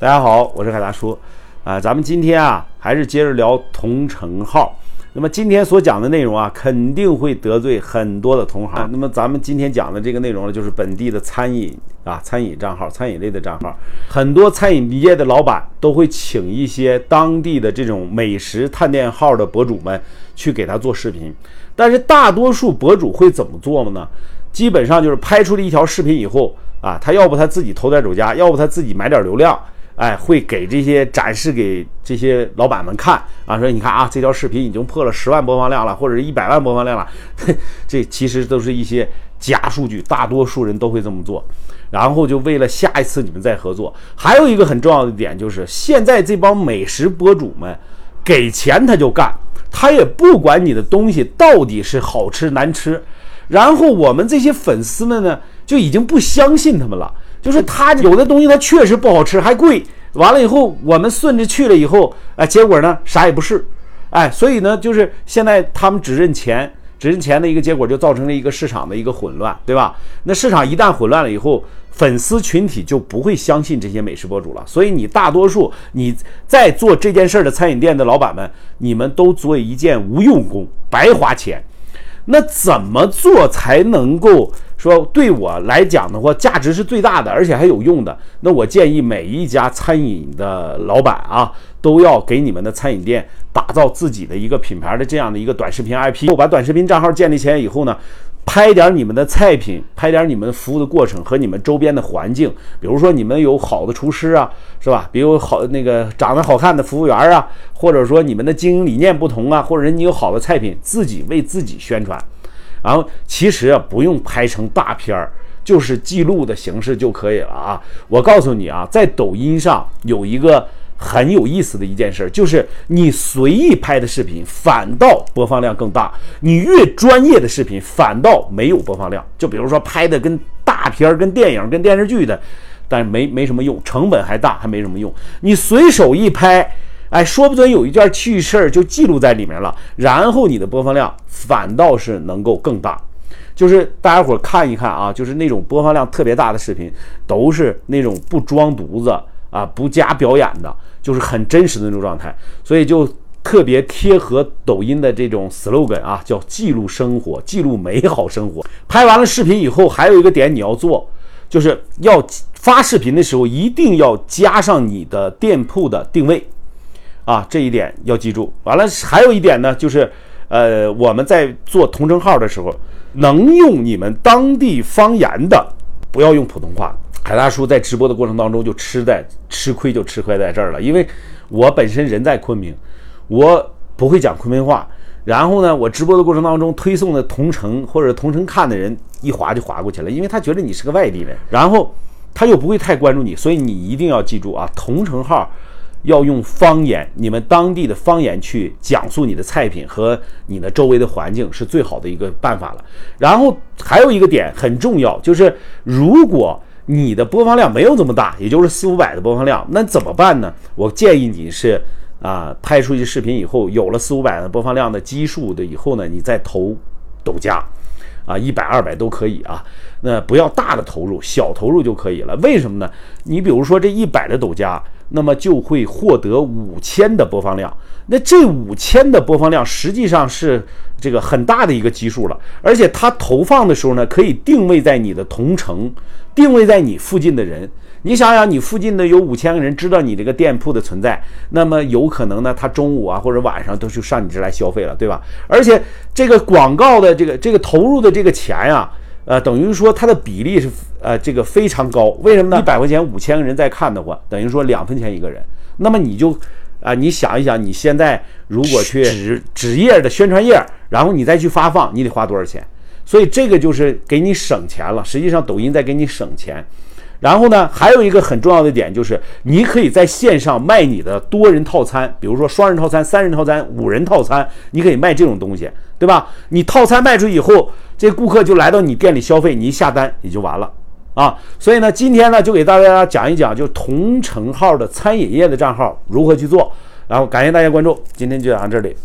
大家好，我是海大叔，啊，咱们今天啊还是接着聊同城号。那么今天所讲的内容啊，肯定会得罪很多的同行。那么咱们今天讲的这个内容呢，就是本地的餐饮啊，餐饮账号、餐饮类的账号，很多餐饮业的老板都会请一些当地的这种美食探店号的博主们去给他做视频。但是大多数博主会怎么做呢？基本上就是拍出了一条视频以后啊，他要不他自己投点走家，要不他自己买点流量。哎，会给这些展示给这些老板们看啊，说你看啊，这条视频已经破了十万播放量了，或者是一百万播放量了，这其实都是一些假数据，大多数人都会这么做，然后就为了下一次你们再合作。还有一个很重要的点就是，现在这帮美食博主们给钱他就干，他也不管你的东西到底是好吃难吃，然后我们这些粉丝们呢，就已经不相信他们了。就是他有的东西，他确实不好吃，还贵。完了以后，我们顺着去了以后，哎，结果呢，啥也不是，哎，所以呢，就是现在他们只认钱，只认钱的一个结果，就造成了一个市场的一个混乱，对吧？那市场一旦混乱了以后，粉丝群体就不会相信这些美食博主了。所以你大多数你在做这件事的餐饮店的老板们，你们都做一件无用功，白花钱。那怎么做才能够说对我来讲的话，价值是最大的，而且还有用的？那我建议每一家餐饮的老板啊，都要给你们的餐饮店打造自己的一个品牌的这样的一个短视频 IP，我把短视频账号建立起来以后呢。拍点你们的菜品，拍点你们服务的过程和你们周边的环境，比如说你们有好的厨师啊，是吧？比如好那个长得好看的服务员啊，或者说你们的经营理念不同啊，或者你有好的菜品，自己为自己宣传。然后其实啊，不用拍成大片儿，就是记录的形式就可以了啊。我告诉你啊，在抖音上有一个。很有意思的一件事，就是你随意拍的视频，反倒播放量更大；你越专业的视频，反倒没有播放量。就比如说拍的跟大片儿、跟电影、跟电视剧的，但是没没什么用，成本还大，还没什么用。你随手一拍，哎，说不准有一件趣事儿就记录在里面了，然后你的播放量反倒是能够更大。就是大家伙看一看啊，就是那种播放量特别大的视频，都是那种不装犊子。啊，不加表演的，就是很真实的那种状态，所以就特别贴合抖音的这种 slogan 啊，叫记录生活，记录美好生活。拍完了视频以后，还有一个点你要做，就是要发视频的时候一定要加上你的店铺的定位，啊，这一点要记住。完了，还有一点呢，就是呃，我们在做同城号的时候，能用你们当地方言的，不要用普通话。海大叔在直播的过程当中就吃在吃亏，就吃亏在这儿了。因为我本身人在昆明，我不会讲昆明话。然后呢，我直播的过程当中推送的同城或者同城看的人一划就划过去了，因为他觉得你是个外地人，然后他又不会太关注你，所以你一定要记住啊，同城号要用方言，你们当地的方言去讲述你的菜品和你的周围的环境是最好的一个办法了。然后还有一个点很重要，就是如果你的播放量没有这么大，也就是四五百的播放量，那怎么办呢？我建议你是啊，拍出去视频以后有了四五百的播放量的基数的以后呢，你再投抖加，啊，一百二百都可以啊。那不要大的投入，小投入就可以了。为什么呢？你比如说这一百的抖加，那么就会获得五千的播放量。那这五千的播放量实际上是这个很大的一个基数了，而且它投放的时候呢，可以定位在你的同城。定位在你附近的人，你想想，你附近的有五千个人知道你这个店铺的存在，那么有可能呢，他中午啊或者晚上都去上你这来消费了，对吧？而且这个广告的这个这个投入的这个钱呀，呃，等于说它的比例是呃这个非常高。为什么呢？一百块钱五千个人在看的话，等于说两分钱一个人。那么你就啊，你想一想，你现在如果去纸纸页的宣传页，然后你再去发放，你得花多少钱？所以这个就是给你省钱了。实际上，抖音在给你省钱。然后呢，还有一个很重要的点就是，你可以在线上卖你的多人套餐，比如说双人套餐、三人套餐、五人套餐，你可以卖这种东西，对吧？你套餐卖出以后，这顾客就来到你店里消费，你一下单也就完了啊。所以呢，今天呢，就给大家讲一讲，就同城号的餐饮业的账号如何去做。然后感谢大家关注，今天就讲到这里。